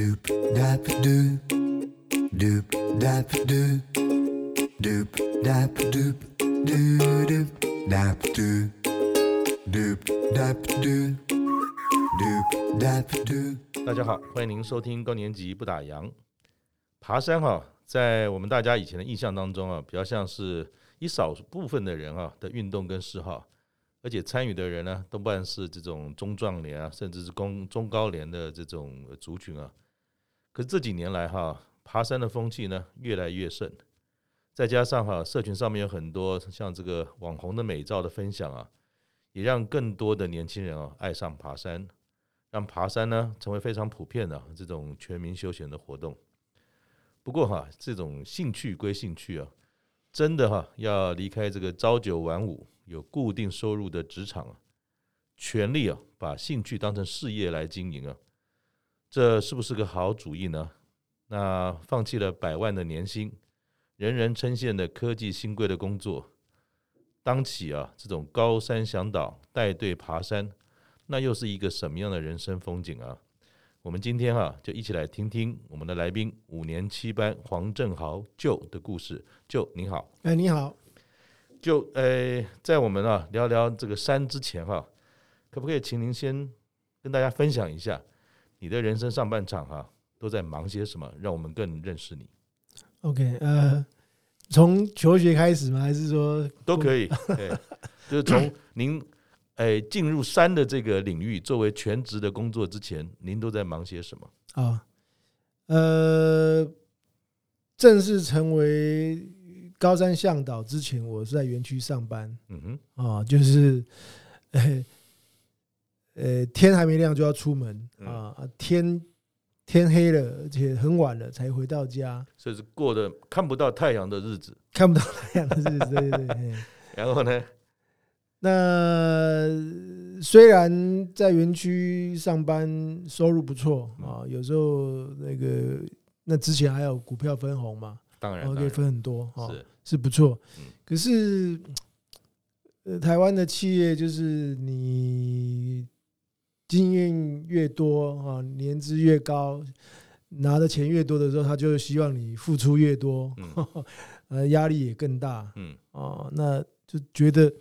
Doop dap doop doop dap doop doop dap doop doo doop dap doop doop dap doop doop dap doop。大家好，欢迎您收听高年级不打烊。爬山哈，在我们大家以前的印象当中啊，比较像是一少部分的人啊的运动跟嗜好。而且参与的人呢，多半是这种中壮年啊，甚至是中中高年的这种族群啊。这几年来哈，爬山的风气呢越来越盛，再加上哈，社群上面有很多像这个网红的美照的分享啊，也让更多的年轻人啊爱上爬山，让爬山呢成为非常普遍的这种全民休闲的活动。不过哈，这种兴趣归兴趣啊，真的哈要离开这个朝九晚五。有固定收入的职场啊，全力啊把兴趣当成事业来经营啊，这是不是个好主意呢？那放弃了百万的年薪，人人称羡的科技新贵的工作，当起啊这种高山向导带队爬山，那又是一个什么样的人生风景啊？我们今天哈就一起来听听我们的来宾五年七班黄正豪 Joe 的故事。Joe 你好，哎你好。就呃，在我们啊聊聊这个山之前哈，可不可以请您先跟大家分享一下你的人生上半场哈都在忙些什么，让我们更认识你。OK，呃，从求学开始吗？还是说都可以？对，就是从 您哎进入山的这个领域作为全职的工作之前，您都在忙些什么？啊，呃，正式成为。高山向导之前，我是在园区上班。嗯哼，啊，就是，呃，呃，天还没亮就要出门啊，天天黑了，而且很晚了才回到家，所以是过的看不到太阳的日子，看不到太阳的日子，对对对。然后呢，那虽然在园区上班收入不错啊，有时候那个那之前还有股票分红嘛。当然，可以分很多，是是，是不错。可是，呃，台湾的企业就是你经验越多啊，年资越高，拿的钱越多的时候，他就希望你付出越多，呃，压力也更大。嗯，哦，那就觉得，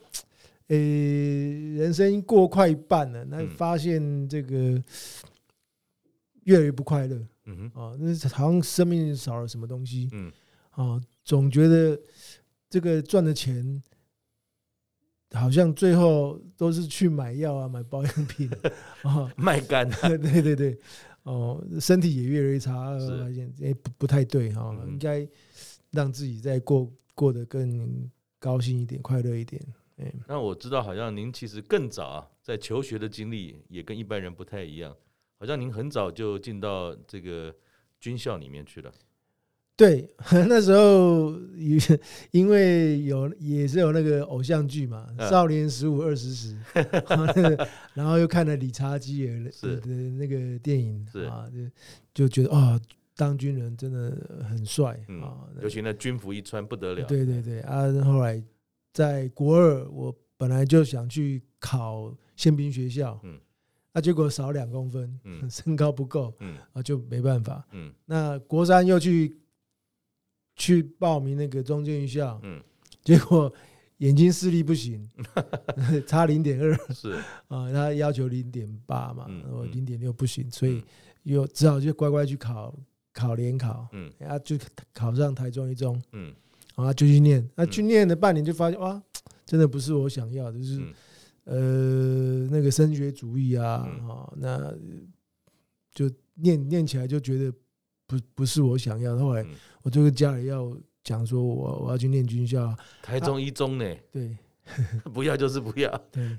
诶，人生过快一半了，那发现这个越来越不快乐。嗯哼，啊，那好像生命少了什么东西。嗯。啊，总觉得这个赚的钱好像最后都是去买药啊，买保养品啊，卖肝。对对对，哦，身体也越来越差，发现哎不不太对哈，应该让自己再过过得更高兴一点，快乐一点。哎，那我知道，好像您其实更早啊，在求学的经历也跟一般人不太一样，好像您很早就进到这个军校里面去了。对，那时候因为有也是有那个偶像剧嘛，《少年十五二十时》，然后又看了理查基尔的那个电影啊，就就觉得啊，当军人真的很帅啊，尤其那军服一穿不得了。对对对啊，后来在国二，我本来就想去考宪兵学校，嗯，那结果少两公分，身高不够，嗯啊，就没办法，嗯，那国三又去。去报名那个中正预校，嗯，结果眼睛视力不行，差零点二，是。啊，他要求零点八嘛，我零点六不行，所以又只好就乖乖去考考联考，嗯，然后就考上台中一中，嗯，然后就去念，那去念了半年就发现哇，真的不是我想要的，就是呃那个升学主义啊，啊，那就念念起来就觉得。不不是我想要的，后来我就跟家里要讲说，我我要去念军校，台中一中呢？对，不要就是不要，对，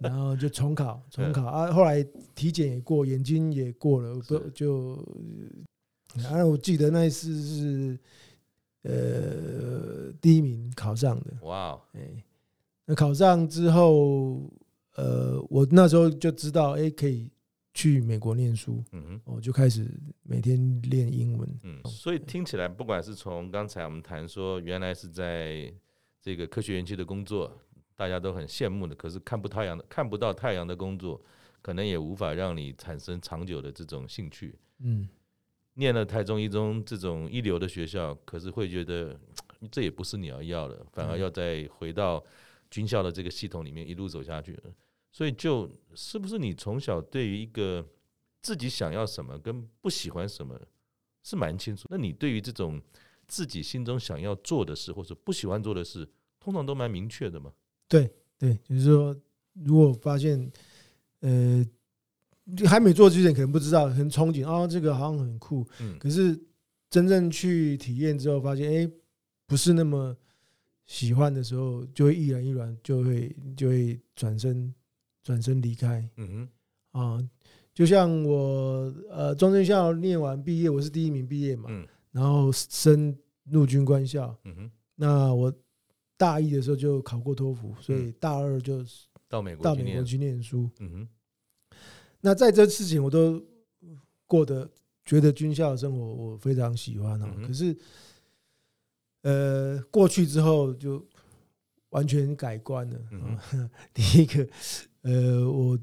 然后就重考，重考。啊，后来体检也过，眼睛也过了，不就，啊，我记得那一次是呃第一名考上的，哇，哎，那考上之后，呃，我那时候就知道，哎，可以。去美国念书，嗯哼，我就开始每天练英文，嗯，所以听起来，不管是从刚才我们谈说，原来是在这个科学园区的工作，大家都很羡慕的，可是看不太阳的，看不到太阳的工作，可能也无法让你产生长久的这种兴趣，嗯，念了台中一中这种一流的学校，可是会觉得这也不是你要要的，反而要再回到军校的这个系统里面一路走下去。所以，就是不是你从小对于一个自己想要什么跟不喜欢什么是蛮清楚？那你对于这种自己心中想要做的事或者不喜欢做的事，通常都蛮明确的吗？对对，就是说，如果发现呃还没做之前可能不知道，很憧憬啊，这个好像很酷，嗯，可是真正去体验之后，发现哎，不是那么喜欢的时候，就会毅然一然，就会就会转身转身离开，嗯哼，啊，就像我呃，中正校念完毕业，我是第一名毕业嘛，嗯，然后升陆军官校，嗯哼，那我。大一的时候就考过托福，所以大二就到美国到美国去念书。嗯哼，那在这事情我都过得觉得军校的生活我非常喜欢哦。可是，呃，过去之后就完全改观了。第一个，呃，我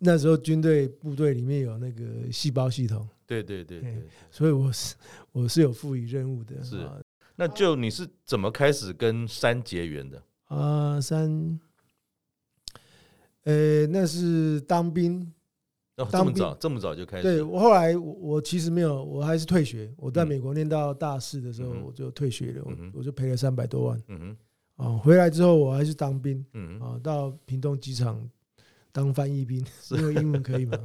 那时候军队部队里面有那个细胞系统，对对对对，所以我是我是有赋予任务的。是。那就你是怎么开始跟山结缘的啊？山，呃，那是当兵，哦，这么早，这么早就开始。对，我后来我我其实没有，我还是退学。我在美国念到大四的时候，我就退学了，我我就赔了三百多万。嗯哼，啊，回来之后我还是当兵，嗯啊，到屏东机场当翻译兵，因为英文可以嘛，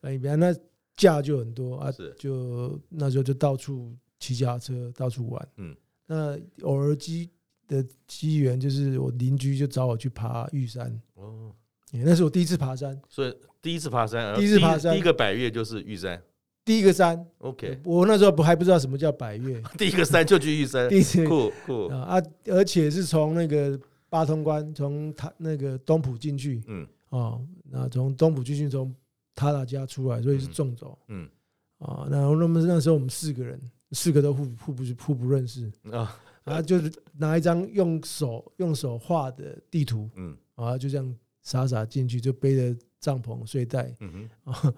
翻译兵那假就很多啊，就那时候就到处。骑脚踏车到处玩，嗯，那偶尔机的机缘就是我邻居就找我去爬玉山，哦，那是我第一次爬山，所以第一次爬山，第一次爬山，第一个百越就是玉山，第一个山，OK，我那时候不还不知道什么叫百越，第一个山就去玉山，第一次。酷酷。啊，而且是从那个八通关，从他那个东浦进去，嗯，哦，那从东埔军训，从他那家出来，所以是纵走，嗯，啊，然后那么那时候我们四个人。四个都互互不互不认识啊，然 后就是拿一张用手用手画的地图，嗯，然后就这样傻傻进去，就背着帐篷睡袋，嗯哼，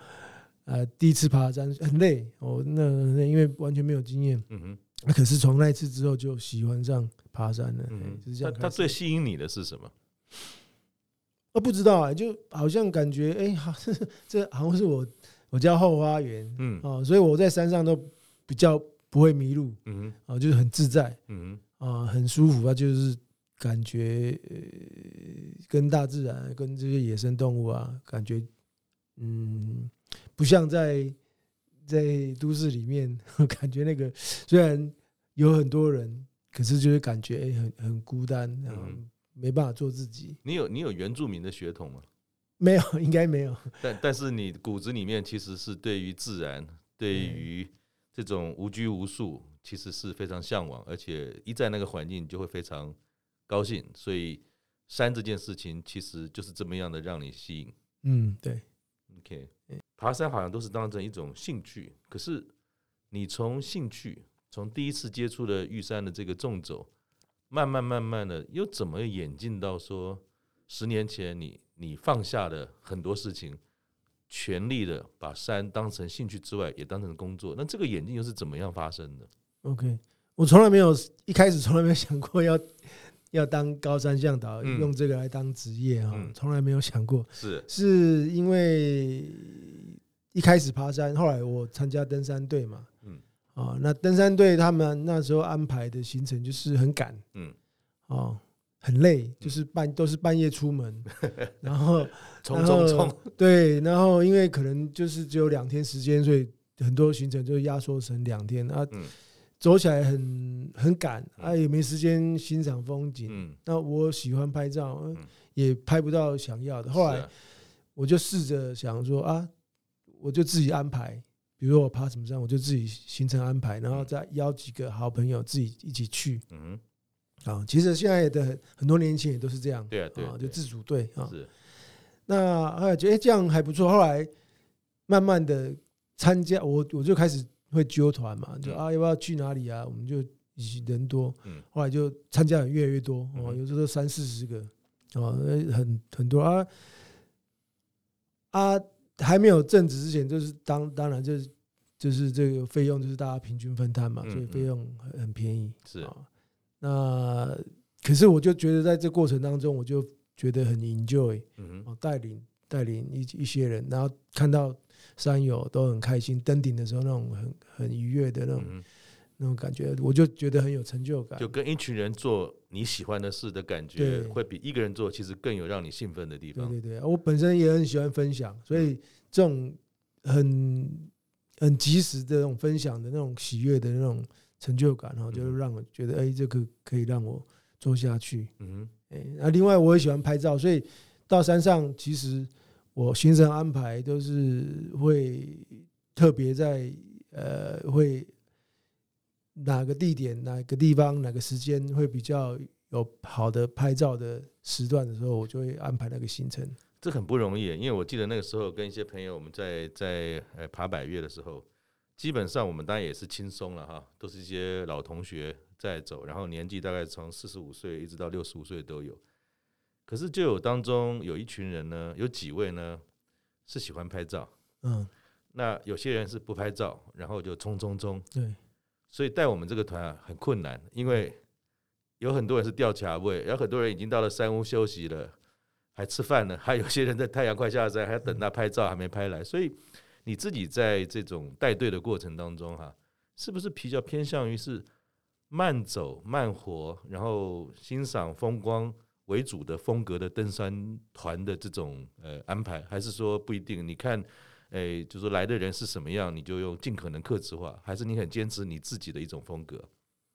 啊，第一次爬山很累哦，那那因为完全没有经验，嗯哼，可是从那一次之后就喜欢上爬山了，嗯，就是这样。他最吸引你的是什么？我不知道啊，就好像感觉哎，好，这好像是我我家后花园，嗯，哦，所以我在山上都比较。不会迷路，嗯啊，就是很自在，嗯啊，很舒服啊，就是感觉呃，跟大自然、跟这些野生动物啊，感觉嗯，不像在在都市里面，感觉那个虽然有很多人，可是就是感觉哎，很很孤单，然后没办法做自己。你有你有原住民的血统吗？没有，应该没有。但但是你骨子里面其实是对于自然，对于。这种无拘无束，其实是非常向往，而且一在那个环境，就会非常高兴。所以山这件事情，其实就是这么样的让你吸引。嗯，对。OK，爬山好像都是当成一种兴趣，可是你从兴趣，从第一次接触的玉山的这个纵走，慢慢慢慢的，又怎么演进到说，十年前你你放下了很多事情。全力的把山当成兴趣之外，也当成工作。那这个演进又是怎么样发生的？OK，我从来没有一开始从来没有想过要 要当高山向导，嗯、用这个来当职业啊，从、嗯、来没有想过。是是因为一开始爬山，后来我参加登山队嘛，嗯啊，那登山队他们那时候安排的行程就是很赶，嗯啊。很累，就是半都是半夜出门，然后冲冲冲，对，然后因为可能就是只有两天时间，所以很多行程就压缩成两天啊，走起来很很赶啊，也没时间欣赏风景。嗯那我喜欢拍照，也拍不到想要的。后来我就试着想说啊，我就自己安排，比如说我爬什么山，我就自己行程安排，然后再邀几个好朋友自己一起去。嗯啊，其实现在的很多年轻人也都是这样，对啊，对啊，就自主队啊。是。那后来觉得这样还不错，后来慢慢的参加，我我就开始会揪团嘛，就啊要不要去哪里啊？我们就一起人多，后来就参加的越来越多哦，有时候三四十个哦，很很多啊啊，还没有正职之前，就是当当然就是就是这个费用就是大家平均分摊嘛，所以费用很很便宜。是啊，那可是我就觉得在这过程当中，我就觉得很 enjoy，嗯哼，带领带领一一些人，然后看到山友都很开心，登顶的时候那种很很愉悦的那种。那种感觉，我就觉得很有成就感。就跟一群人做你喜欢的事的感觉，会比一个人做其实更有让你兴奋的地方。对对对，我本身也很喜欢分享，所以这种很很及时的那种分享的那种喜悦的那种成就感，然后就让我觉得，哎，这个可以让我做下去。嗯，哎，那另外我也喜欢拍照，所以到山上其实我行程安排都是会特别在呃会。哪个地点、哪个地方、哪个时间会比较有好的拍照的时段的时候，我就会安排那个行程。这很不容易，因为我记得那个时候跟一些朋友我们在在呃爬百岳的时候，基本上我们当然也是轻松了哈，都是一些老同学在走，然后年纪大概从四十五岁一直到六十五岁都有。可是就有当中有一群人呢，有几位呢是喜欢拍照，嗯，那有些人是不拍照，然后就冲冲冲，对。所以带我们这个团啊很困难，因为有很多人是吊卡位，有很多人已经到了山屋休息了，还吃饭呢，还有些人在太阳快下山，还要等他拍照还没拍来。所以你自己在这种带队的过程当中哈，是不是比较偏向于是慢走慢活，然后欣赏风光为主的风格的登山团的这种呃安排，还是说不一定？你看。哎，就是来的人是什么样，你就用尽可能克制化，还是你很坚持你自己的一种风格？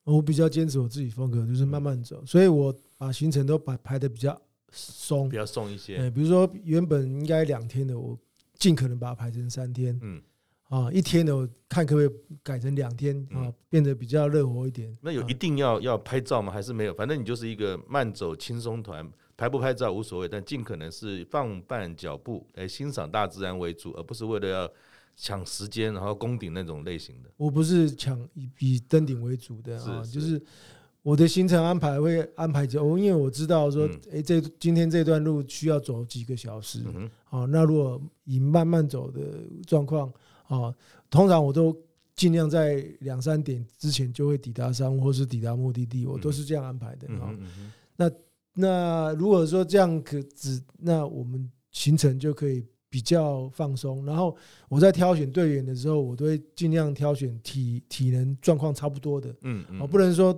我比较坚持我自己风格，就是慢慢走，所以我把行程都排排的比较松，比较松一些。哎，比如说原本应该两天的，我尽可能把它排成三天。嗯，啊，一天的我看可不可以改成两天啊，变得比较热火一点。那有一定要要拍照吗？还是没有？反正你就是一个慢走轻松团。拍不拍照无所谓，但尽可能是放慢脚步来欣赏大自然为主，而不是为了要抢时间然后攻顶那种类型的。我不是抢以以登顶为主的啊，就是我的行程安排会安排着，因为我知道说，哎，这今天这段路需要走几个小时，好，那如果以慢慢走的状况啊，通常我都尽量在两三点之前就会抵达山屋或是抵达目的地，我都是这样安排的啊。那那如果说这样可只，那我们行程就可以比较放松。然后我在挑选队员的时候，我都会尽量挑选体体能状况差不多的。嗯嗯，不能说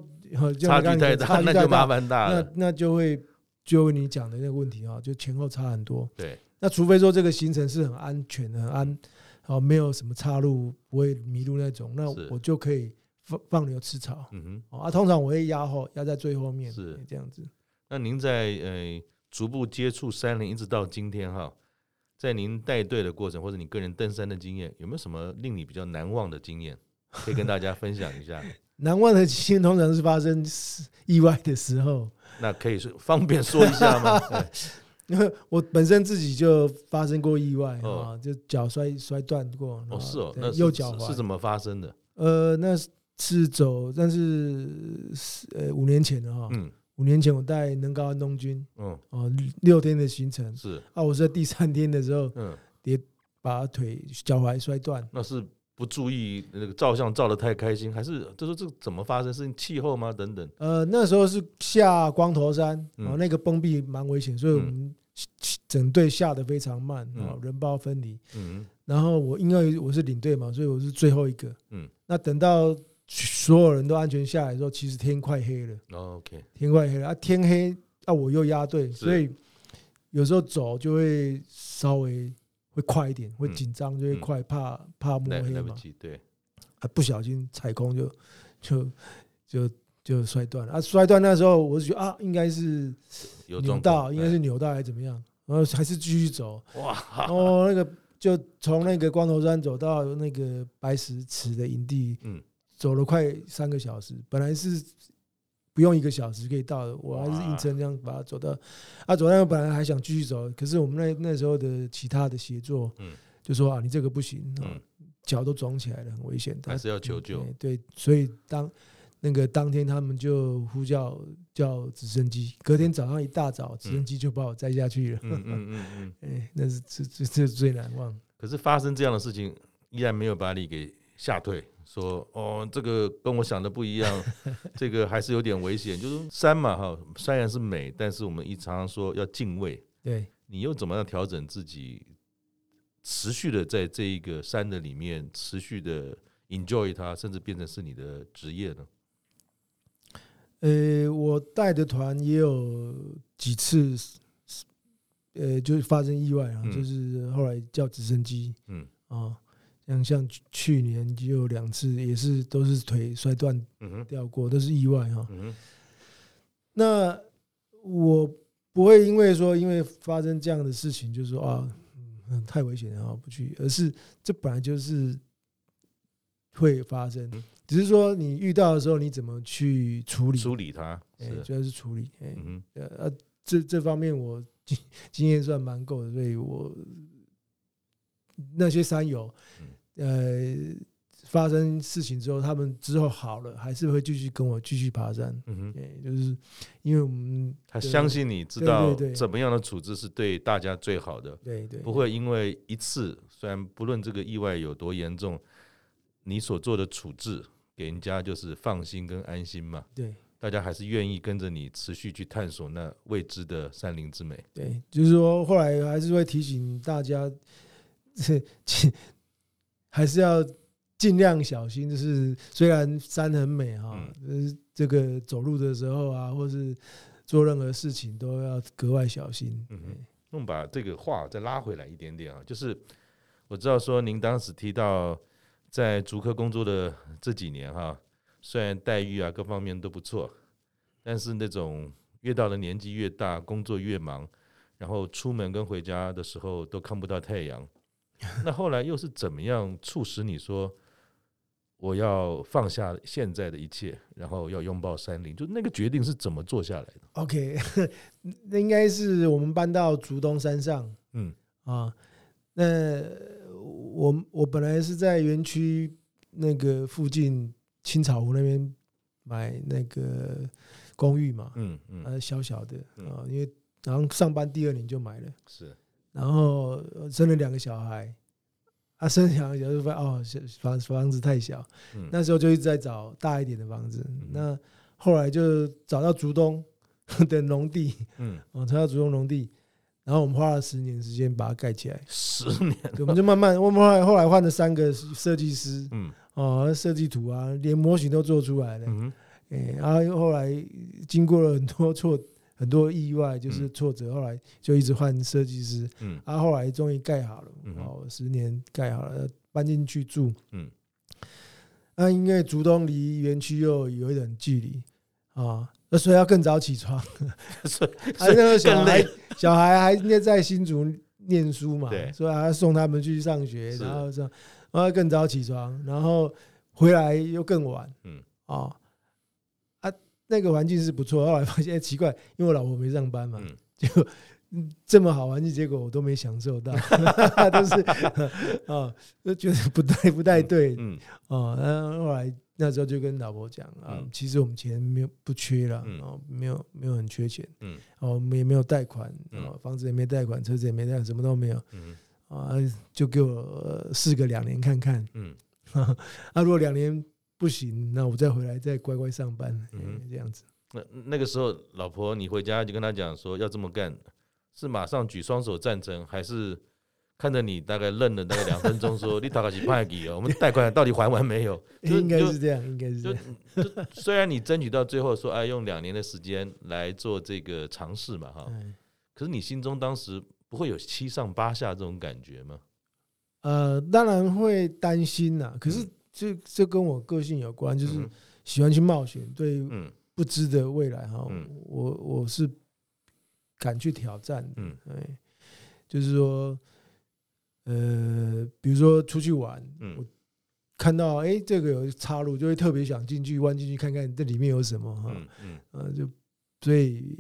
差距太大，那就麻烦大了。那那就会就你讲的那个问题啊，就前后差很多。对。那除非说这个行程是很安全的、很安，哦，没有什么岔路，不会迷路那种，那我就可以放放牛吃草。嗯哼。啊，通常我会压后，压在最后面，是这样子。那您在呃逐步接触山林一直到今天哈，在您带队的过程或者你个人登山的经验，有没有什么令你比较难忘的经验可以跟大家分享一下？难忘的经验通常是发生意外的时候，那可以说方便说一下吗？因 为我本身自己就发生过意外啊，就脚摔摔断过。哦，是哦，那右脚是怎么发生的？呃，那是走，但是呃五年前的哈。嗯。五年前我带能高安东军，嗯，哦，六天的行程是啊，我是在第三天的时候，嗯，跌把腿脚踝摔断。那是不注意那个照相照的太开心，还是就说这怎么发生？是气候吗？等等。呃，那时候是下光头山，然后那个崩壁蛮危险，所以我们整队下的非常慢，啊，人包分离。嗯，然后我因为我是领队嘛，所以我是最后一个。嗯，那等到。所有人都安全下来的时候，其实天快黑了。OK，天快黑了啊！天黑啊，我又压队，所以有时候走就会稍微会快一点，会紧张，就会快，怕怕摸黑嘛。对，啊，不小心踩空就就就就摔断了啊！摔断那时候我就觉得啊，应该是扭到，应该是扭到还是怎么样？然后还是继续走。哇！哦，那个就从那个光头山走到那个白石池的营地。嗯。走了快三个小时，本来是不用一个小时可以到的，我还是硬撑这样把它走到。啊，走到本来还想继续走，可是我们那那时候的其他的协作，嗯就说啊，你这个不行，嗯脚都肿起来了，很危险，还是要求救。对，所以当那个当天他们就呼叫叫直升机，隔天早上一大早，直升机就把我载下去了。嗯嗯嗯嗯，哎，那是这这这最难忘。可是发生这样的事情，依然没有把你给。吓退，说哦，这个跟我想的不一样，这个还是有点危险。就是山嘛，哈，虽然是美，但是我们一常常说要敬畏。对，你又怎么样调整自己，持续的在这一个山的里面，持续的 enjoy 它，甚至变成是你的职业呢？呃，我带的团也有几次，呃，就是发生意外啊，嗯、就是后来叫直升机，嗯啊。像像去年就有两次，也是都是腿摔断掉过，都是意外哈。那我不会因为说因为发生这样的事情，就是说啊，嗯，太危险了，不去。而是这本来就是会发生，只是说你遇到的时候你怎么去处理处理它，哎，主要是处理。哎，呃，这这方面我经经验算蛮够的，所以我那些山友。呃，发生事情之后，他们之后好了，还是会继续跟我继续爬山。嗯哼，就是因为我们他相信你知道怎么样的处置是对大家最好的。对对，不会因为一次，虽然不论这个意外有多严重，你所做的处置给人家就是放心跟安心嘛。对，大家还是愿意跟着你持续去探索那未知的山林之美。对，就是说后来还是会提醒大家，还是要尽量小心，就是虽然山很美哈，嗯，这个走路的时候啊，或是做任何事情都要格外小心。嗯，那我们把这个话再拉回来一点点啊，就是我知道说您当时提到在竹科工作的这几年哈，虽然待遇啊各方面都不错，但是那种越到了年纪越大，工作越忙，然后出门跟回家的时候都看不到太阳。那后来又是怎么样促使你说我要放下现在的一切，然后要拥抱山林？就那个决定是怎么做下来的？OK，那应该是我们搬到竹东山上。嗯啊，那我我本来是在园区那个附近青草湖那边买那个公寓嘛。嗯嗯，呃，小小的啊，因为然后上班第二年就买了。是。然后生了两个小孩，啊，生两个小孩就发现哦，房房子太小，那时候就一直在找大一点的房子。那后来就找到竹东 的农地，嗯，哦，找到竹东农地，然后我们花了十年时间把它盖起来。十年，我们就慢慢，我们后来后来换了三个设计师，嗯，哦，设计图啊，连模型都做出来了，嗯，哎，然后后来经过了很多错。很多意外就是挫折，后来就一直换设计师，嗯，啊，后来终于盖好了，哦，十年盖好了，搬进去住，嗯，那因为竹东离园区又有一点距离啊，那所以要更早起床，所以 那个小孩小孩还应该在新竹念书嘛，所以还要送他们去上学，然后这样，然后更早起床，然后回来又更晚，嗯，啊。那个环境是不错，后来发现奇怪，因为我老婆没上班嘛，就这么好环境，结果我都没享受到，都是啊，就觉得不太不太对，嗯，啊，然后后来那时候就跟老婆讲啊，其实我们钱没有不缺了，哦，没有没有很缺钱，嗯，哦，我们也没有贷款，哦，房子也没贷款，车子也没贷款，什么都没有，嗯，啊，就给我试个两年看看，嗯，啊，如果两年。不行，那我再回来再乖乖上班，嗯，这样子。那那个时候，老婆你回家就跟他讲说要这么干，是马上举双手赞成，还是看着你大概愣了大概两分钟，说你大概是派给我们贷款到底还完没有？应该是这样，应该是这样。虽然你争取到最后说哎，用两年的时间来做这个尝试嘛，哈，可是你心中当时不会有七上八下这种感觉吗？呃，当然会担心呐，可是。这这跟我个性有关，就是喜欢去冒险，对不知的未来哈，我我是敢去挑战的，哎，就是说，呃，比如说出去玩，我看到哎这个有岔路，就会特别想进去弯进去看看这里面有什么哈，嗯，就所以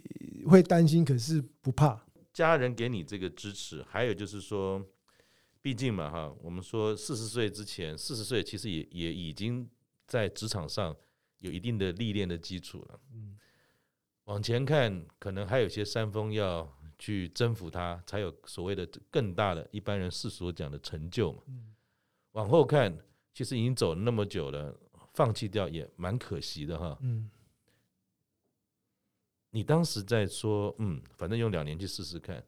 会担心，可是不怕。家人给你这个支持，还有就是说。毕竟嘛，哈，我们说四十岁之前，四十岁其实也也已经在职场上有一定的历练的基础了。嗯，往前看，可能还有些山峰要去征服它，才有所谓的更大的一般人世俗讲的成就嘛。嗯，往后看，其实已经走了那么久了，放弃掉也蛮可惜的哈。嗯，你当时在说，嗯，反正用两年去试试看，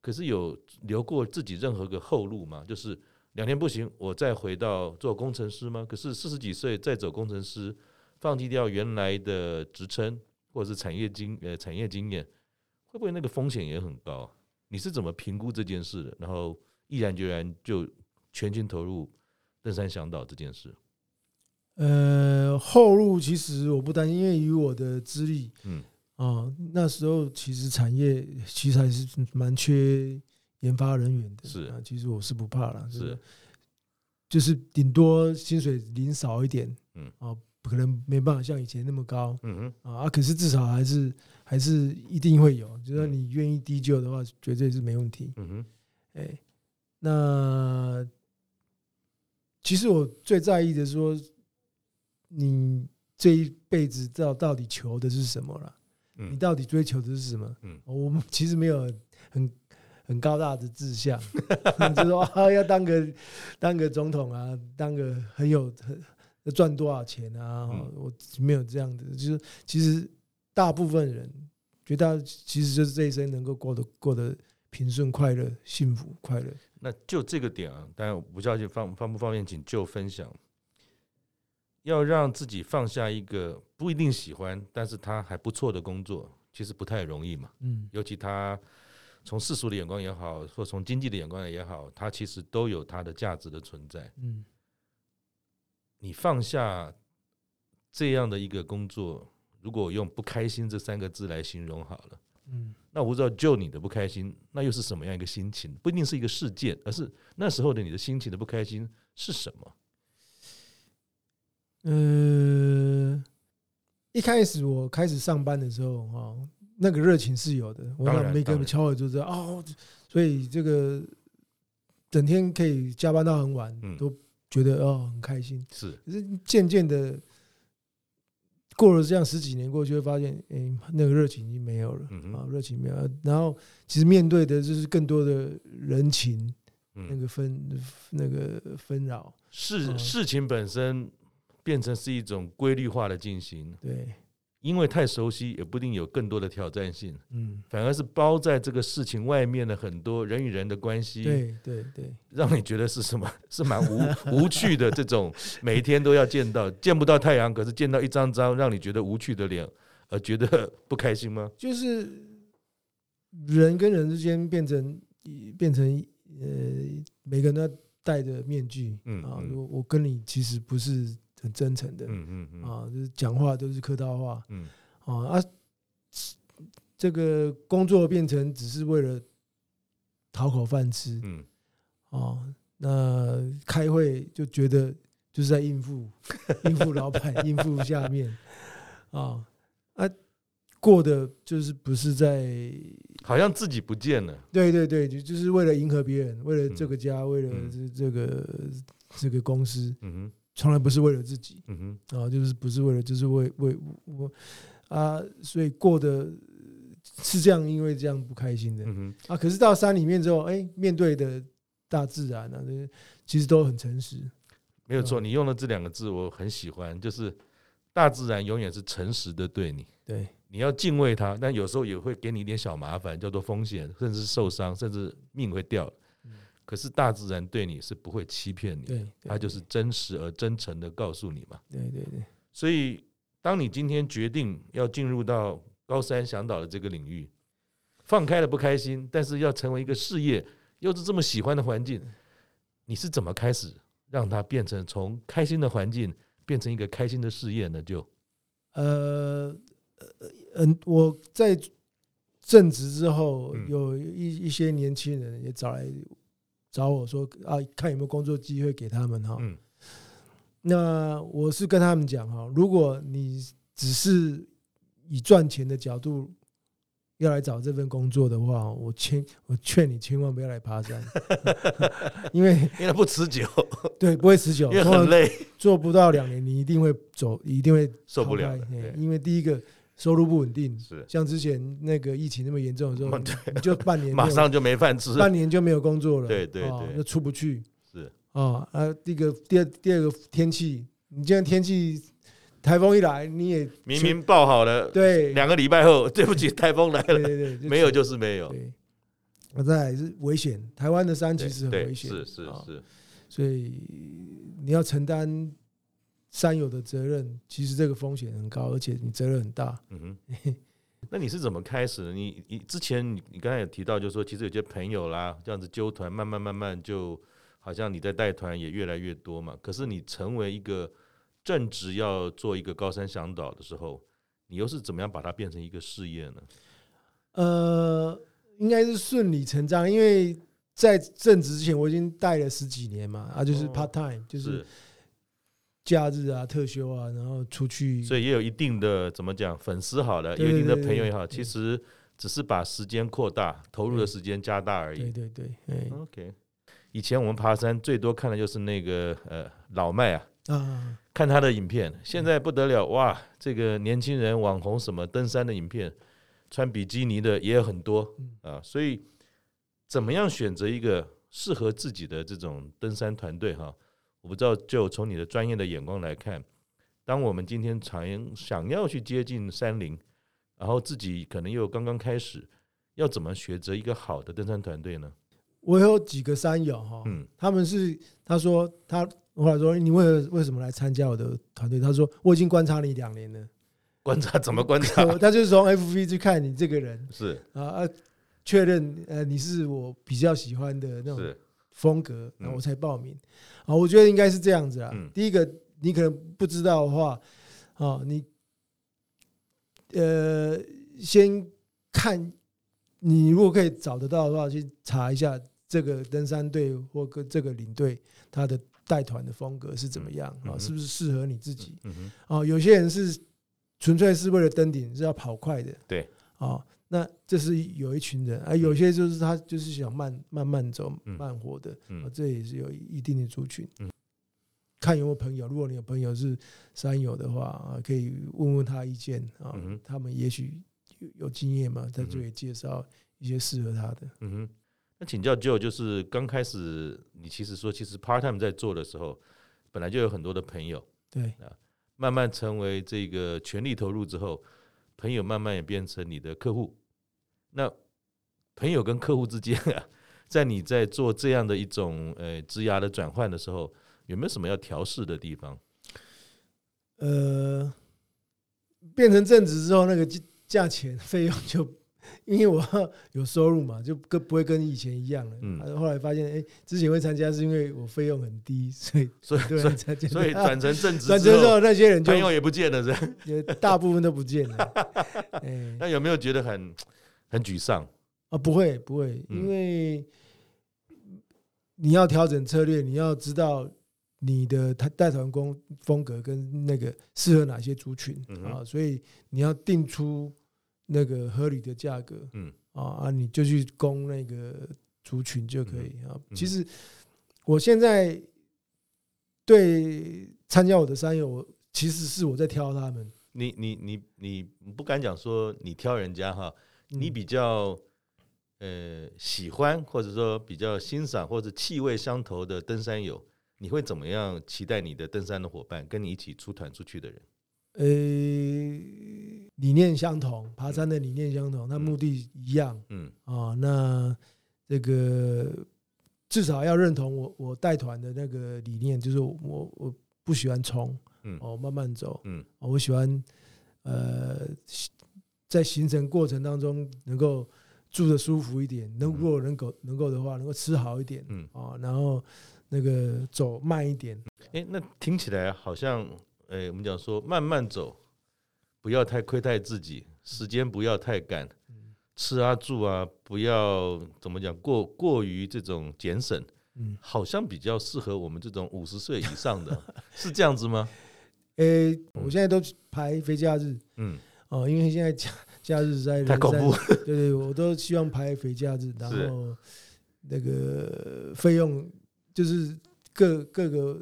可是有留过自己任何个后路吗？就是两年不行，我再回到做工程师吗？可是四十几岁再走工程师，放弃掉原来的职称或者是产业经呃产业经验，会不会那个风险也很高？你是怎么评估这件事的？然后毅然决然就全心投入登山向导这件事？呃，后路其实我不担心，因为以我的资历，嗯，啊，那时候其实产业其实还是蛮缺研发人员的，是啊，其实我是不怕了，是，就是顶多薪水领少一点，嗯，啊，可能没办法像以前那么高，嗯哼，啊，可是至少还是。还是一定会有，就是说你愿意低就的话，绝对是没问题。嗯哼，哎，那其实我最在意的是说，你这一辈子到到底求的是什么了？你到底追求的是什么？嗯，我们其实没有很很高大的志向，就是说啊，要当个当个总统啊，当个很有很赚多少钱啊？我没有这样的，就是其实。大部分人觉得，其实就是这一生能够过得过得平顺、快乐、幸福、快乐。那就这个点啊，当然我不知道就方方不方便，请就分享。要让自己放下一个不一定喜欢，但是他还不错的工作，其实不太容易嘛。嗯，尤其他从世俗的眼光也好，或从经济的眼光也好，他其实都有它的价值的存在。嗯，你放下这样的一个工作。如果我用“不开心”这三个字来形容好了，嗯，那我不知道就你的不开心，那又是什么样一个心情？不一定是一个事件，而是那时候的你的心情的不开心是什么？呃，一开始我开始上班的时候，哈，那个热情是有的。我想每个人敲耳就知道哦，所以这个整天可以加班到很晚，都觉得哦很开心。是，可是渐渐的。过了这样十几年过去，会发现，哎、欸，那个热情已经没有了啊，热情没有了。然后，其实面对的就是更多的人情，那个纷那个纷扰。事事情本身变成是一种规律化的进行。对。因为太熟悉，也不一定有更多的挑战性。嗯，反而是包在这个事情外面的很多人与人的关系。对对对，让你觉得是什么？是蛮无无趣的这种，每一天都要见到，见不到太阳，可是见到一张张让你觉得无趣的脸，而觉得不开心吗？就是人跟人之间变成变成呃，每个人都要戴着面具。嗯啊，我我跟你其实不是。很真诚的，嗯嗯嗯，啊，就是讲话都是客套话，嗯，啊啊，这个工作变成只是为了讨口饭吃，嗯，啊，那开会就觉得就是在应付，应付老板，应付下面，啊，啊，过的就是不是在，好像自己不见了，对对对，就就是为了迎合别人，为了这个家，为了这这个这个公司，嗯哼。从来不是为了自己，嗯哼，啊，就是不是为了，就是为为我啊，所以过得是这样，因为这样不开心的，嗯哼，啊，可是到山里面之后，哎，面对的大自然啊，其实都很诚实，没有错。你用的这两个字我很喜欢，就是大自然永远是诚实的对你，对，你要敬畏它，但有时候也会给你一点小麻烦，叫做风险，甚至受伤，甚至命会掉。可是大自然对你是不会欺骗你的，它就是真实而真诚的告诉你嘛。对对对。所以，当你今天决定要进入到高山向导的这个领域，放开了不开心，但是要成为一个事业，又是这么喜欢的环境，你是怎么开始让它变成从开心的环境变成一个开心的事业呢？就，呃，嗯，我在正职之后，有一一些年轻人也找来。找我说啊，看有没有工作机会给他们哈。嗯，那我是跟他们讲哈，如果你只是以赚钱的角度要来找这份工作的话，我千我劝你千万不要来爬山，因为因为不持久，对，不会持久，因为很累，做不到两年，你一定会走，一定会受不了。因为第一个。收入不稳定，是。像之前那个疫情那么严重的时候，你就半年马上就没饭吃，半年就没有工作了，对对对，就出不去，是。啊啊，第一个第二第二个天气，你现在天气台风一来，你也明明报好了，对，两个礼拜后，对不起，台风来了，对对对，没有就是没有。那再来是危险，台湾的山其实很危险，是是是，所以你要承担山友的责任，其实这个风险很高，而且你责任很大。嗯哼，那你是怎么开始的？你你之前你你刚才有提到，就是说其实有些朋友啦，这样子纠团，慢慢慢慢就好像你在带团也越来越多嘛。可是你成为一个正职要做一个高山向导的时候，你又是怎么样把它变成一个事业呢？呃。应该是顺理成章，因为在正职之前我已经带了十几年嘛，啊，就是 part time，就是假日啊、特休啊，然后出去，所以也有一定的怎么讲粉丝好了，有一定的朋友也好，其实只是把时间扩大，投入的时间加大而已。对对对，OK。以前我们爬山最多看的就是那个呃老麦啊，啊，看他的影片，现在不得了哇，这个年轻人网红什么登山的影片。穿比基尼的也有很多啊，所以怎么样选择一个适合自己的这种登山团队哈？我不知道，就从你的专业的眼光来看，当我们今天常想要去接近山林，然后自己可能又刚刚开始，要怎么选择一个好的登山团队呢？我有几个山友哈，嗯，他们是他说他后来说，你为为什么来参加我的团队？他说我已经观察你两年了。观察怎么观察？他就是从 FV 去看你这个人，是啊，确认呃你是我比较喜欢的那种风格，然后我才报名。啊，我觉得应该是这样子啊。第一个，你可能不知道的话，啊，你呃先看，你如果可以找得到的话，去查一下这个登山队或跟这个领队他的带团的风格是怎么样啊？是不是适合你自己？啊，有些人是。纯粹是为了登顶，是要跑快的。对，哦，那这是有一群人，啊，有些就是他就是想慢慢慢走、慢活的，嗯，这也是有一定的族群。嗯，看有没有朋友，如果你有朋友是山友的话，啊，可以问问他意见啊，他们也许有有经验嘛，他就会介绍一些适合他的。嗯哼，那请教 Joe，就是刚开始你其实说，其实 part time 在做的时候，本来就有很多的朋友，对啊。慢慢成为这个全力投入之后，朋友慢慢也变成你的客户。那朋友跟客户之间啊，在你在做这样的一种呃职涯的转换的时候，有没有什么要调试的地方？呃，变成正职之后，那个价价钱费用就。因为我 有收入嘛，就跟不会跟以前一样了。嗯，后来发现，哎，之前会参加是因为我费用很低，所以所以所以转成正职转成之后，那些人朋友也不见了，是也大部分都不见了。哎，那有没有觉得很很沮丧啊？不会不会，因为你要调整策略，你要知道你的带团工风格跟那个适合哪些族群啊，所以你要定出。那个合理的价格，嗯啊啊，你就去攻那个族群就可以啊。其实我现在对参加我的山友，其实是我在挑他们。你你你你不敢讲说你挑人家哈，你比较呃喜欢或者说比较欣赏或者气味相投的登山友，你会怎么样期待你的登山的伙伴跟你一起出团出去的人？呃，理念相同，爬山的理念相同，那目的一样。嗯。啊，那这个至少要认同我我带团的那个理念，就是我我不喜欢冲，嗯，哦，慢慢走，嗯，我喜欢呃在行程过程当中能够住的舒服一点，能如果能够能够的话，能够吃好一点，嗯啊，然后那个走慢一点。哎，那听起来好像。哎，我们讲说慢慢走，不要太亏待自己，时间不要太赶，吃啊住啊不要怎么讲过过于这种节省，嗯，好像比较适合我们这种五十岁以上的，是这样子吗？诶，我现在都排非假日，嗯，哦，因为现在假假日在太恐怖，对对，我都希望排非假日，然后那个费用就是各各个。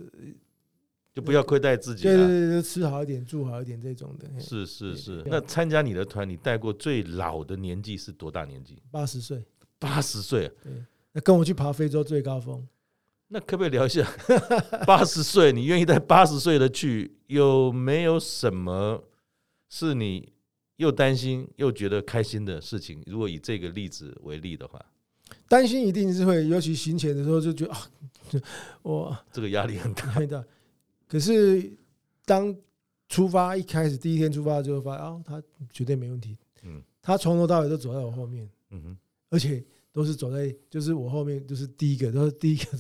就不要亏待自己，对对对，吃好一点，住好一点这种的。是是是。那参加你的团，你带过最老的年纪是多大年纪？八十岁。八十岁。对。那跟我去爬非洲最高峰。那可不可以聊一下八十岁？你愿意带八十岁的去，有没有什么是你又担心又觉得开心的事情？如果以这个例子为例的话，担心一定是会，尤其行前的时候就觉得啊，我这个压力很大。可是当出发一开始第一天出发就会发现啊，他绝对没问题。嗯，他从头到尾都走在我后面。嗯哼，而且。都是走在，就是我后面，就是第一个，都是第一个，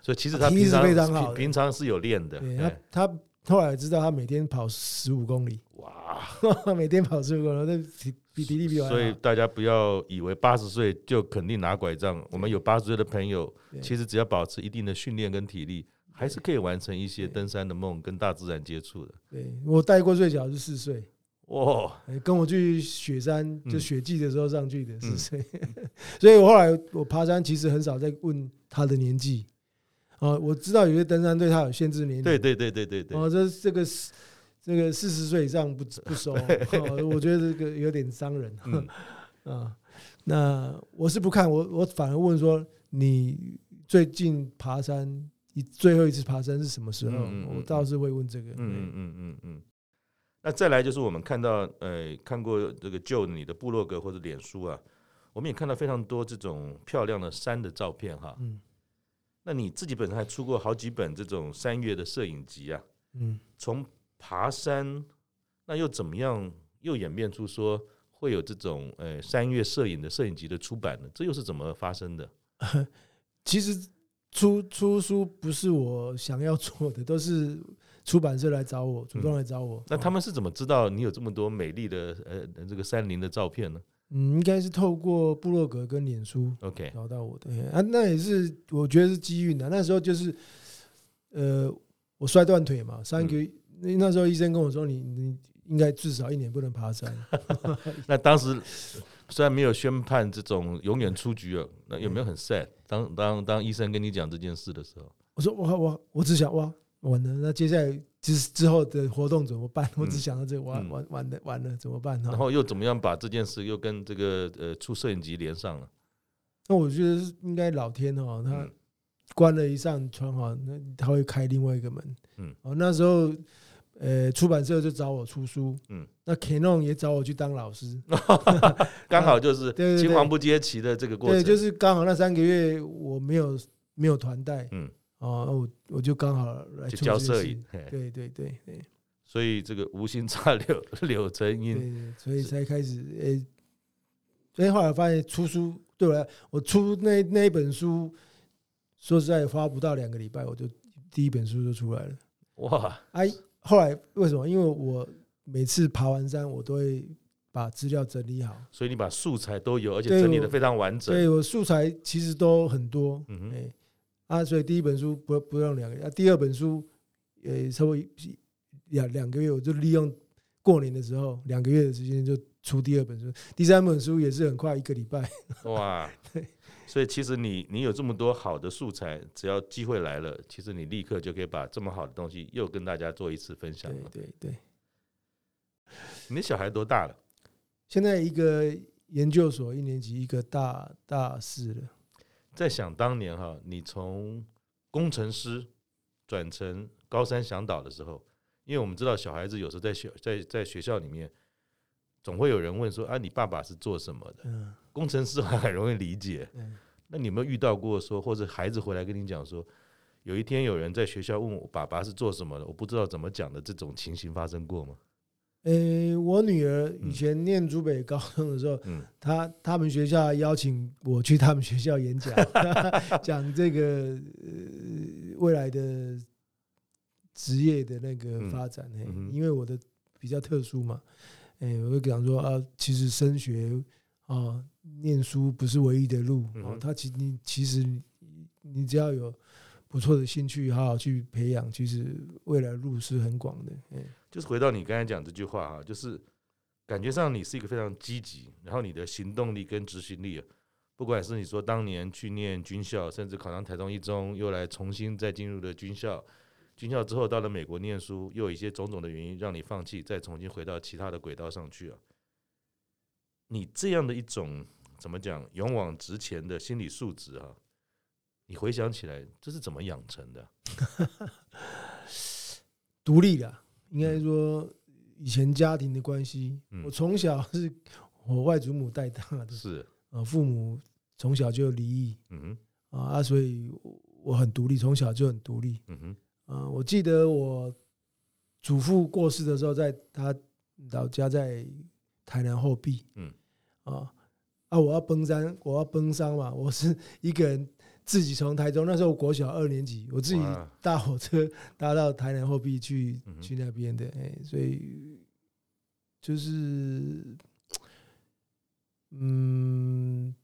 所以其实他平常非常好，平常是有练的。他他后来知道他每天跑十五公里，哇，每天跑十五公里，那体比体力比我好。所以大家不要以为八十岁就肯定拿拐杖。我们有八十岁的朋友，其实只要保持一定的训练跟体力，还是可以完成一些登山的梦，跟大自然接触的。对，我带过最小是四岁。哇！跟我去雪山，就雪季的时候上去的，是谁？所以我后来我爬山其实很少在问他的年纪。哦，我知道有些登山队他有限制年龄。对对对对对对。哦，这这个这个四十岁以上不 不收。我觉得这个有点伤人。啊，那我是不看，我我反而问说，你最近爬山你最后一次爬山是什么时候？我倒是会问这个。嗯嗯嗯嗯。那再来就是我们看到，呃，看过这个旧你的部落格或者脸书啊，我们也看到非常多这种漂亮的山的照片哈。嗯。那你自己本身还出过好几本这种山岳的摄影集啊。嗯。从爬山，那又怎么样又演变出说会有这种呃山岳摄影的摄影集的出版呢？这又是怎么发生的？其实出出书不是我想要做的，都是。出版社来找我，主动来找我。嗯、那他们是怎么知道你有这么多美丽的呃这个山林的照片呢？嗯，应该是透过部落格跟脸书，OK，找到我的。啊，那也是我觉得是机遇的。那时候就是，呃，我摔断腿嘛，三个月。嗯、那时候医生跟我说，你你应该至少一年不能爬山。那当时虽然没有宣判这种永远出局了，那有没有很 sad？当当当医生跟你讲这件事的时候，我说我我我只想哇。完了，那接下来之之后的活动怎么办？我只想到这个，完完完了完了，怎么办？然后又怎么样把这件事又跟这个呃出摄影集连上了？那我觉得是应该老天哦，他关了一扇窗哈，那他会开另外一个门。嗯，哦，那时候呃出版社就找我出书，嗯，那 Canon 也找我去当老师，刚好就是青黄不接旗的这个过程，对，就是刚好那三个月我没有没有团带，嗯。哦，我我就刚好来教摄影，对对对对，所以这个无心插柳 柳成荫，对对，所以才开始诶，所以后来发现出书对我来，我出那那一本书，说实在花不到两个礼拜，我就第一本书就出来了。哇！哎，后来为什么？因为我每次爬完山，我都会把资料整理好，所以你把素材都有，而且整理的非常完整。对，我素材其实都很多，嗯哼。啊，所以第一本书不不用两个月，啊，第二本书，呃，差不多两两个月，我就利用过年的时候两个月的时间就出第二本书，第三本书也是很快一个礼拜。哇，对，所以其实你你有这么多好的素材，只要机会来了，其实你立刻就可以把这么好的东西又跟大家做一次分享了。对对对，你的小孩多大了？现在一个研究所一年级，一个大大四了。在想当年哈，你从工程师转成高山向导的时候，因为我们知道小孩子有时候在学在在学校里面，总会有人问说啊，你爸爸是做什么的？工程师还很容易理解。那你有没有遇到过说，或者孩子回来跟你讲说，有一天有人在学校问我爸爸是做什么的，我不知道怎么讲的这种情形发生过吗？呃、欸，我女儿以前念竹北高中的时候，嗯，她他们学校邀请我去他们学校演讲，讲这个呃未来的职业的那个发展。嗯，因为我的比较特殊嘛，哎，我就讲说啊，其实升学啊，念书不是唯一的路哦，他其你其实你只要有不错的兴趣，好好去培养，其实未来路是很广的，哎。就是回到你刚才讲这句话哈，就是感觉上你是一个非常积极，然后你的行动力跟执行力，不管是你说当年去念军校，甚至考上台中一中，又来重新再进入的军校，军校之后到了美国念书，又有一些种种的原因让你放弃，再重新回到其他的轨道上去啊。你这样的一种怎么讲勇往直前的心理素质啊，你回想起来，这是怎么养成的？独立的，应该说以前家庭的关系，嗯、我从小是我外祖母带大的，是啊，父母从小就离异，嗯哼啊，所以我很独立，从小就很独立，嗯哼，啊，我记得我祖父过世的时候，在他老家在台南后壁，嗯，啊啊，我要奔山，我要奔山嘛，我是一个人。自己从台中那时候国小二年级，我自己搭火车搭到台南后壁去去那边的，哎，所以就是嗯，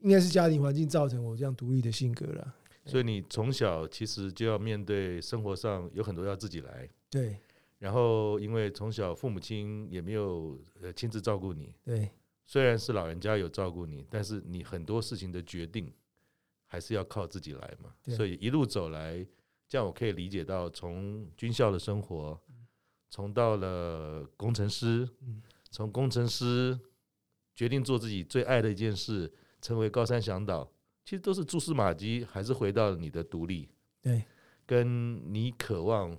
应该是家庭环境造成我这样独立的性格了。所以你从小其实就要面对生活上有很多要自己来，对。然后因为从小父母亲也没有呃亲自照顾你，对。虽然是老人家有照顾你，但是你很多事情的决定还是要靠自己来嘛。所以一路走来，这样我可以理解到，从军校的生活，从到了工程师，从工程师决定做自己最爱的一件事，成为高山向导，其实都是蛛丝马迹，还是回到了你的独立，对，跟你渴望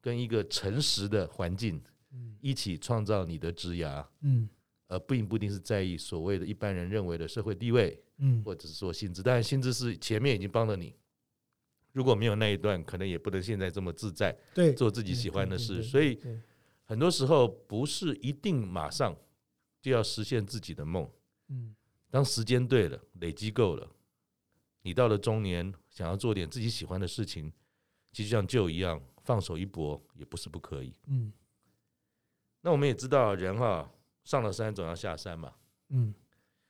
跟一个诚实的环境一起创造你的枝芽，嗯。而并不一定是在意所谓的一般人认为的社会地位，嗯，或者是说薪资，但薪资是前面已经帮了你。如果没有那一段，可能也不能现在这么自在，对，做自己喜欢的事。所以很多时候不是一定马上就要实现自己的梦，嗯，当时间对了，累积够了，你到了中年，想要做点自己喜欢的事情，其实像旧一样放手一搏，也不是不可以，嗯。那我们也知道人哈。上了山总要下山嘛，嗯，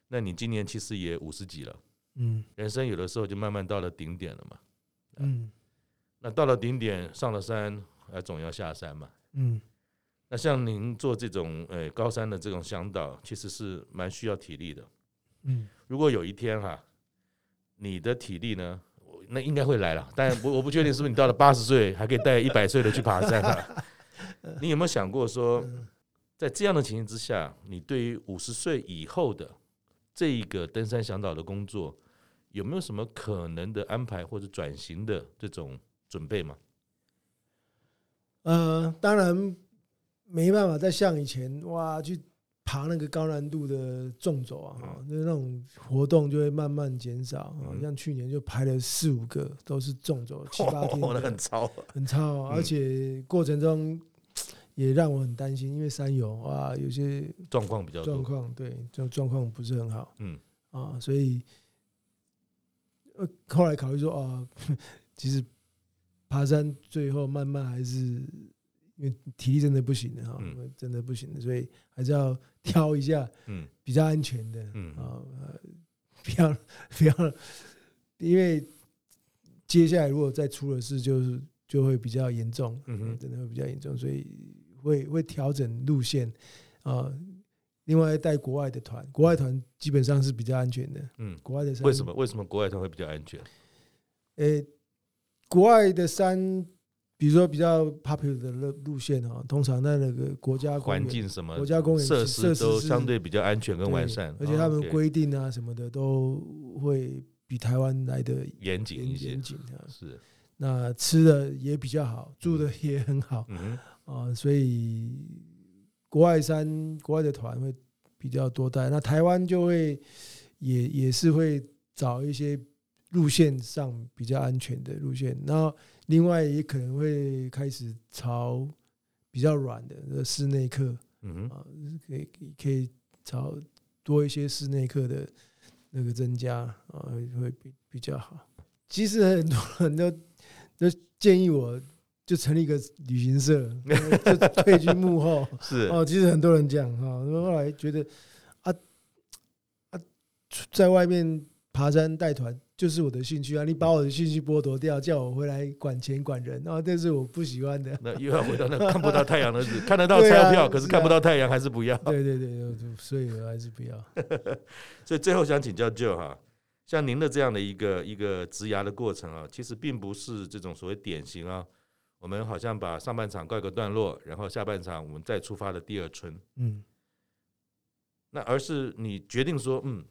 那你今年其实也五十几了，嗯，人生有的时候就慢慢到了顶点了嘛，嗯，那到了顶点，上了山，还总要下山嘛，嗯，那像您做这种呃高山的这种向导，其实是蛮需要体力的，嗯，如果有一天哈，你的体力呢，那应该会来了，但我我不确定是不是你到了八十岁还可以带一百岁的去爬山啊，你有没有想过说？在这样的情形之下，你对于五十岁以后的这一个登山向导的工作，有没有什么可能的安排或者转型的这种准备吗？呃，当然没办法再像以前哇去爬那个高难度的纵走啊，那那种活动就会慢慢减少啊。像去年就排了四五个都是纵走，七八天，很超，很超，而且过程中。也让我很担心，因为山友啊，有些状况比较状况，对，这状况不是很好，嗯。啊，所以呃，后来考虑说啊，其实爬山最后慢慢还是因为体力真的不行的哈，真的不行的，所以还是要挑一下，嗯，比较安全的，嗯。啊，不要 不要，因为接下来如果再出了事，就是就会比较严重，嗯，真的会比较严重，所以。会会调整路线啊，另外带国外的团，国外团基本上是比较安全的。嗯，国外的山为什么为什么国外团会比较安全？诶，国外的山，比如说比较 popular 的路路线啊，通常在那个国家环境什么国家公园设施都相对比较安全跟完善，而且他们规定啊什么的都会比台湾来的严谨一些。严谨啊，是。那吃的也比较好，住的也很好。嗯。啊，所以国外山、国外的团会比较多带，那台湾就会也也是会找一些路线上比较安全的路线，然后另外也可能会开始朝比较软的室内课，嗯啊，可以可以朝多一些室内课的那个增加啊，会比比较好。其实很多人都都建议我。就成立一个旅行社，就退居幕后。是哦，其实很多人讲哈，后来觉得啊啊，在外面爬山带团就是我的兴趣啊，你把我的兴趣剥夺掉，叫我回来管钱管人，然后这是我不喜欢的。那又要回到那看不到太阳的日子，看得到钞票，可是看不到太阳还是不要。对对对，所以还是不要。所以最后想请教 Joe 哈，像您的这样的一个一个职涯的过程啊，其实并不是这种所谓典型啊。我们好像把上半场告一个段落，然后下半场我们再出发的第二春。嗯，那而是你决定说，嗯，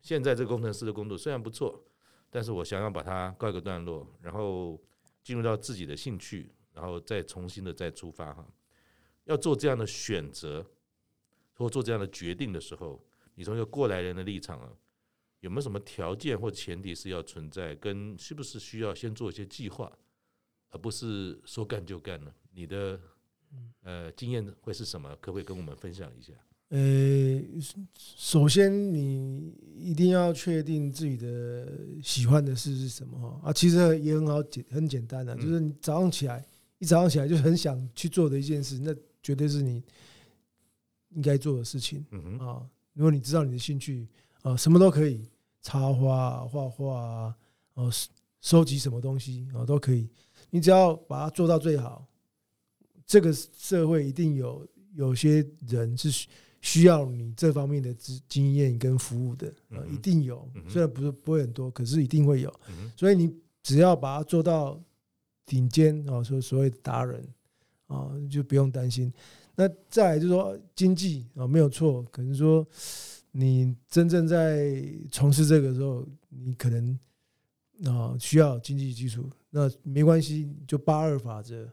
现在这个工程师的工作虽然不错，但是我想要把它告一个段落，然后进入到自己的兴趣，然后再重新的再出发哈。要做这样的选择或做这样的决定的时候，你从一个过来人的立场啊，有没有什么条件或前提是要存在？跟是不是需要先做一些计划，而不是说干就干了？你的呃经验会是什么？可不可以跟我们分享一下？呃，首先你一定要确定自己的喜欢的事是什么哈啊，其实也很好简很简单的，就是你早上起来一早上起来就很想去做的一件事，那绝对是你应该做的事情啊。如果你知道你的兴趣啊，什么都可以，插花、画画啊，哦，收集什么东西啊都可以，你只要把它做到最好，这个社会一定有有些人是。需要你这方面的经经验跟服务的，呃，一定有，虽然不是不会很多，可是一定会有。所以你只要把它做到顶尖啊，说所谓的达人啊，就不用担心。那再来就是说经济啊，没有错，可能说你真正在从事这个时候，你可能啊需要经济基础，那没关系，就八二法则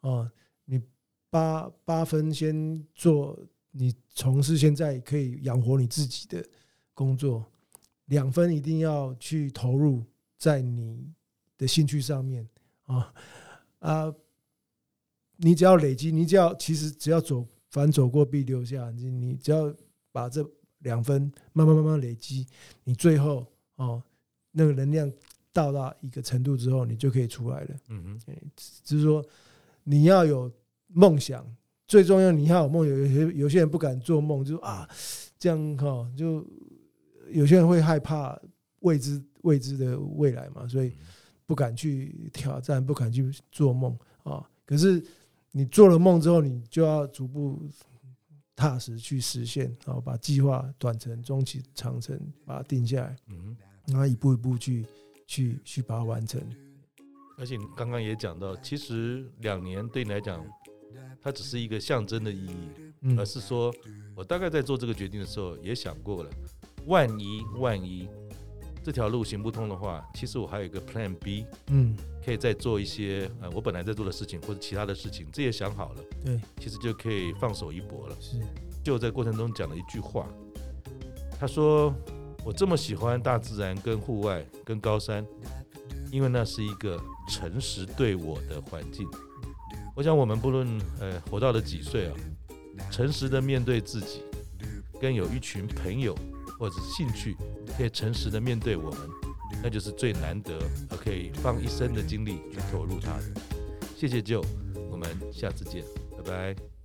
啊，你八八分先做。你从事现在可以养活你自己的工作，两分一定要去投入在你的兴趣上面啊啊！你只要累积，你只要其实只要走，凡走过必留下。你你只要把这两分慢慢慢慢累积，你最后哦那个能量到达一个程度之后，你就可以出来了。嗯哼，就是说你要有梦想。最重要，你要有梦。有些有些人不敢做梦，就说啊，这样哈，就有些人会害怕未知未知的未来嘛，所以不敢去挑战，不敢去做梦啊。可是你做了梦之后，你就要逐步踏实去实现，然后把计划短程、中期、长程把它定下来，嗯，然后一步一步去去去把它完成。而且你刚刚也讲到，其实两年对你来讲。它只是一个象征的意义，而是说，我大概在做这个决定的时候也想过了，万一万一这条路行不通的话，其实我还有一个 Plan B，嗯，可以再做一些呃我本来在做的事情或者其他的事情，这也想好了，对，其实就可以放手一搏了。是，就在过程中讲了一句话，他说：“我这么喜欢大自然、跟户外、跟高山，因为那是一个诚实对我的环境。”我想，我们不论呃活到了几岁啊，诚实的面对自己，跟有一群朋友或者兴趣可以诚实的面对我们，那就是最难得而可以放一生的精力去投入它的。谢谢 Joe，我们下次见，拜拜。